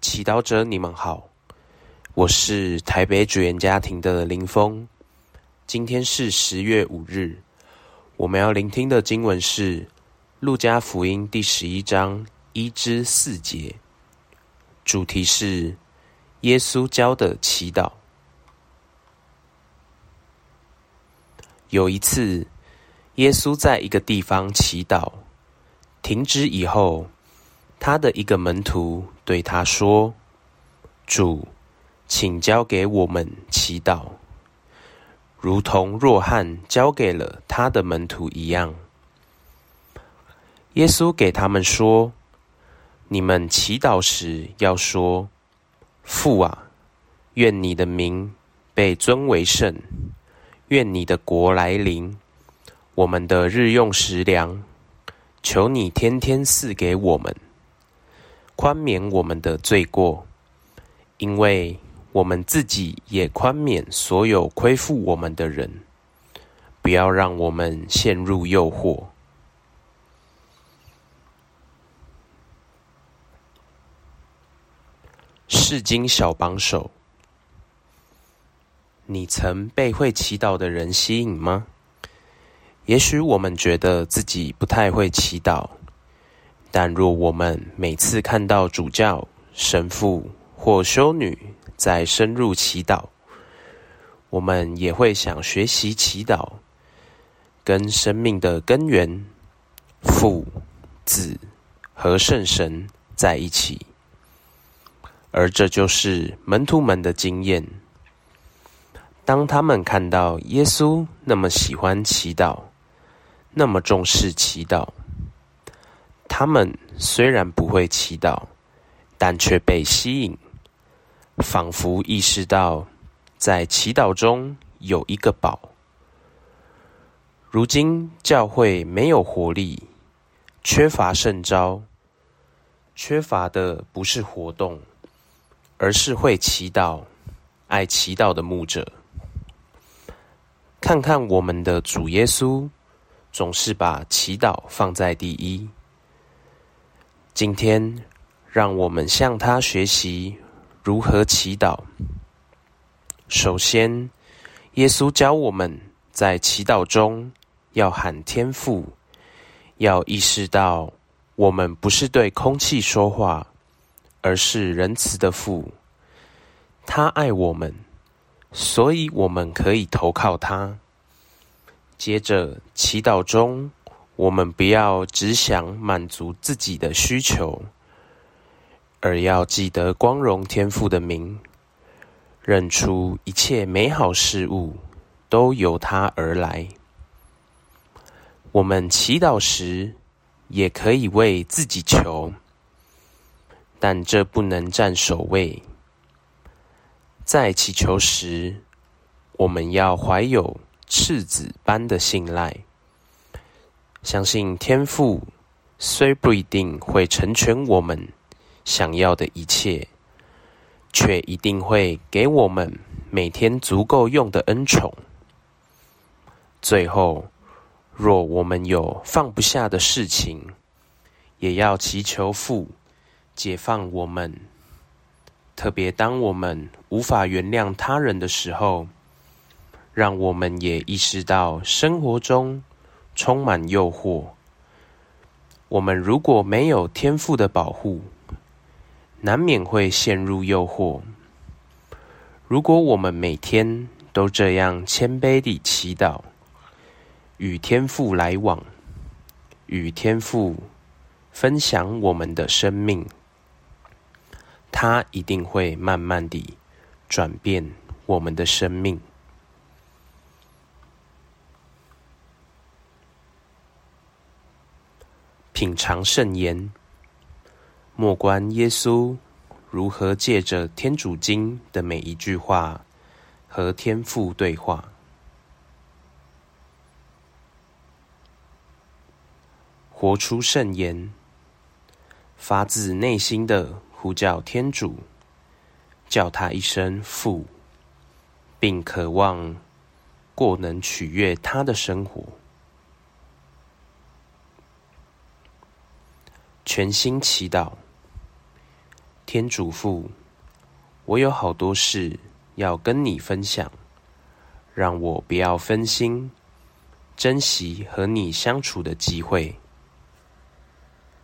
祈祷者，你们好，我是台北主言家庭的林峰。今天是十月五日，我们要聆听的经文是《路加福音》第十一章一至四节，主题是耶稣教的祈祷。有一次，耶稣在一个地方祈祷，停止以后。他的一个门徒对他说：“主，请交给我们祈祷，如同若翰交给了他的门徒一样。”耶稣给他们说：“你们祈祷时要说：‘父啊，愿你的名被尊为圣，愿你的国来临。我们的日用食粮，求你天天赐给我们。’”宽免我们的罪过，因为我们自己也宽免所有亏负我们的人。不要让我们陷入诱惑。世经小帮手，你曾被会祈祷的人吸引吗？也许我们觉得自己不太会祈祷。但若我们每次看到主教、神父或修女在深入祈祷，我们也会想学习祈祷，跟生命的根源父、子和圣神在一起。而这就是门徒们的经验。当他们看到耶稣那么喜欢祈祷，那么重视祈祷。他们虽然不会祈祷，但却被吸引，仿佛意识到在祈祷中有一个宝。如今教会没有活力，缺乏圣招，缺乏的不是活动，而是会祈祷、爱祈祷的牧者。看看我们的主耶稣，总是把祈祷放在第一。今天，让我们向他学习如何祈祷。首先，耶稣教我们在祈祷中要喊天父，要意识到我们不是对空气说话，而是仁慈的父。他爱我们，所以我们可以投靠他。接着，祈祷中。我们不要只想满足自己的需求，而要记得光荣天赋的名，认出一切美好事物都由他而来。我们祈祷时也可以为自己求，但这不能占首位。在祈求时，我们要怀有赤子般的信赖。相信天赋虽不一定会成全我们想要的一切，却一定会给我们每天足够用的恩宠。最后，若我们有放不下的事情，也要祈求父解放我们。特别当我们无法原谅他人的时候，让我们也意识到生活中。充满诱惑。我们如果没有天赋的保护，难免会陷入诱惑。如果我们每天都这样谦卑地祈祷，与天赋来往，与天赋分享我们的生命，他一定会慢慢地转变我们的生命。品尝圣言，莫观耶稣如何借着天主经的每一句话和天父对话，活出圣言，发自内心的呼叫天主，叫他一声父，并渴望过能取悦他的生活。全心祈祷，天主父，我有好多事要跟你分享，让我不要分心，珍惜和你相处的机会。